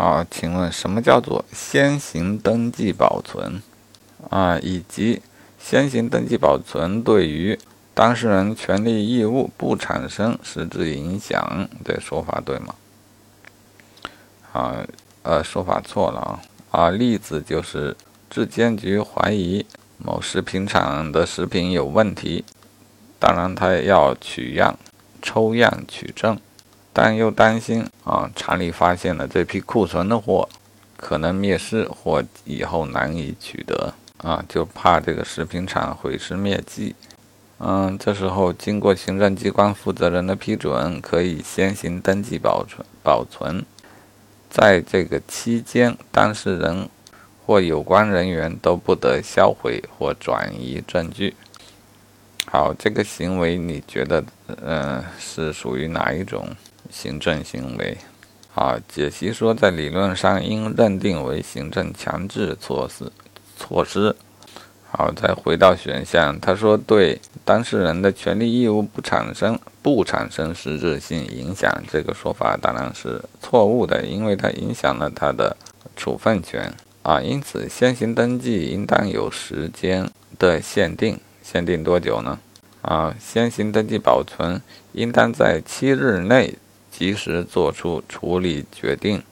好，请问什么叫做先行登记保存啊？以及先行登记保存对于当事人权利义务不产生实质影响的说法对吗？啊，呃，说法错了啊！啊，例子就是质监局怀疑某食品厂的食品有问题，当然他也要取样、抽样取证。但又担心啊，厂里发现了这批库存的货，可能灭失或以后难以取得啊，就怕这个食品厂毁尸灭迹。嗯，这时候经过行政机关负责人的批准，可以先行登记保存保存，在这个期间，当事人或有关人员都不得销毁或转移证据。好，这个行为你觉得，嗯，是属于哪一种？行政行为，啊，解析说，在理论上应认定为行政强制措施措施。好，再回到选项，他说对当事人的权利义务不产生不产生实质性影响，这个说法当然是错误的，因为它影响了他的处分权啊。因此，先行登记应当有时间的限定，限定多久呢？啊，先行登记保存应当在七日内。及时做出处理决定。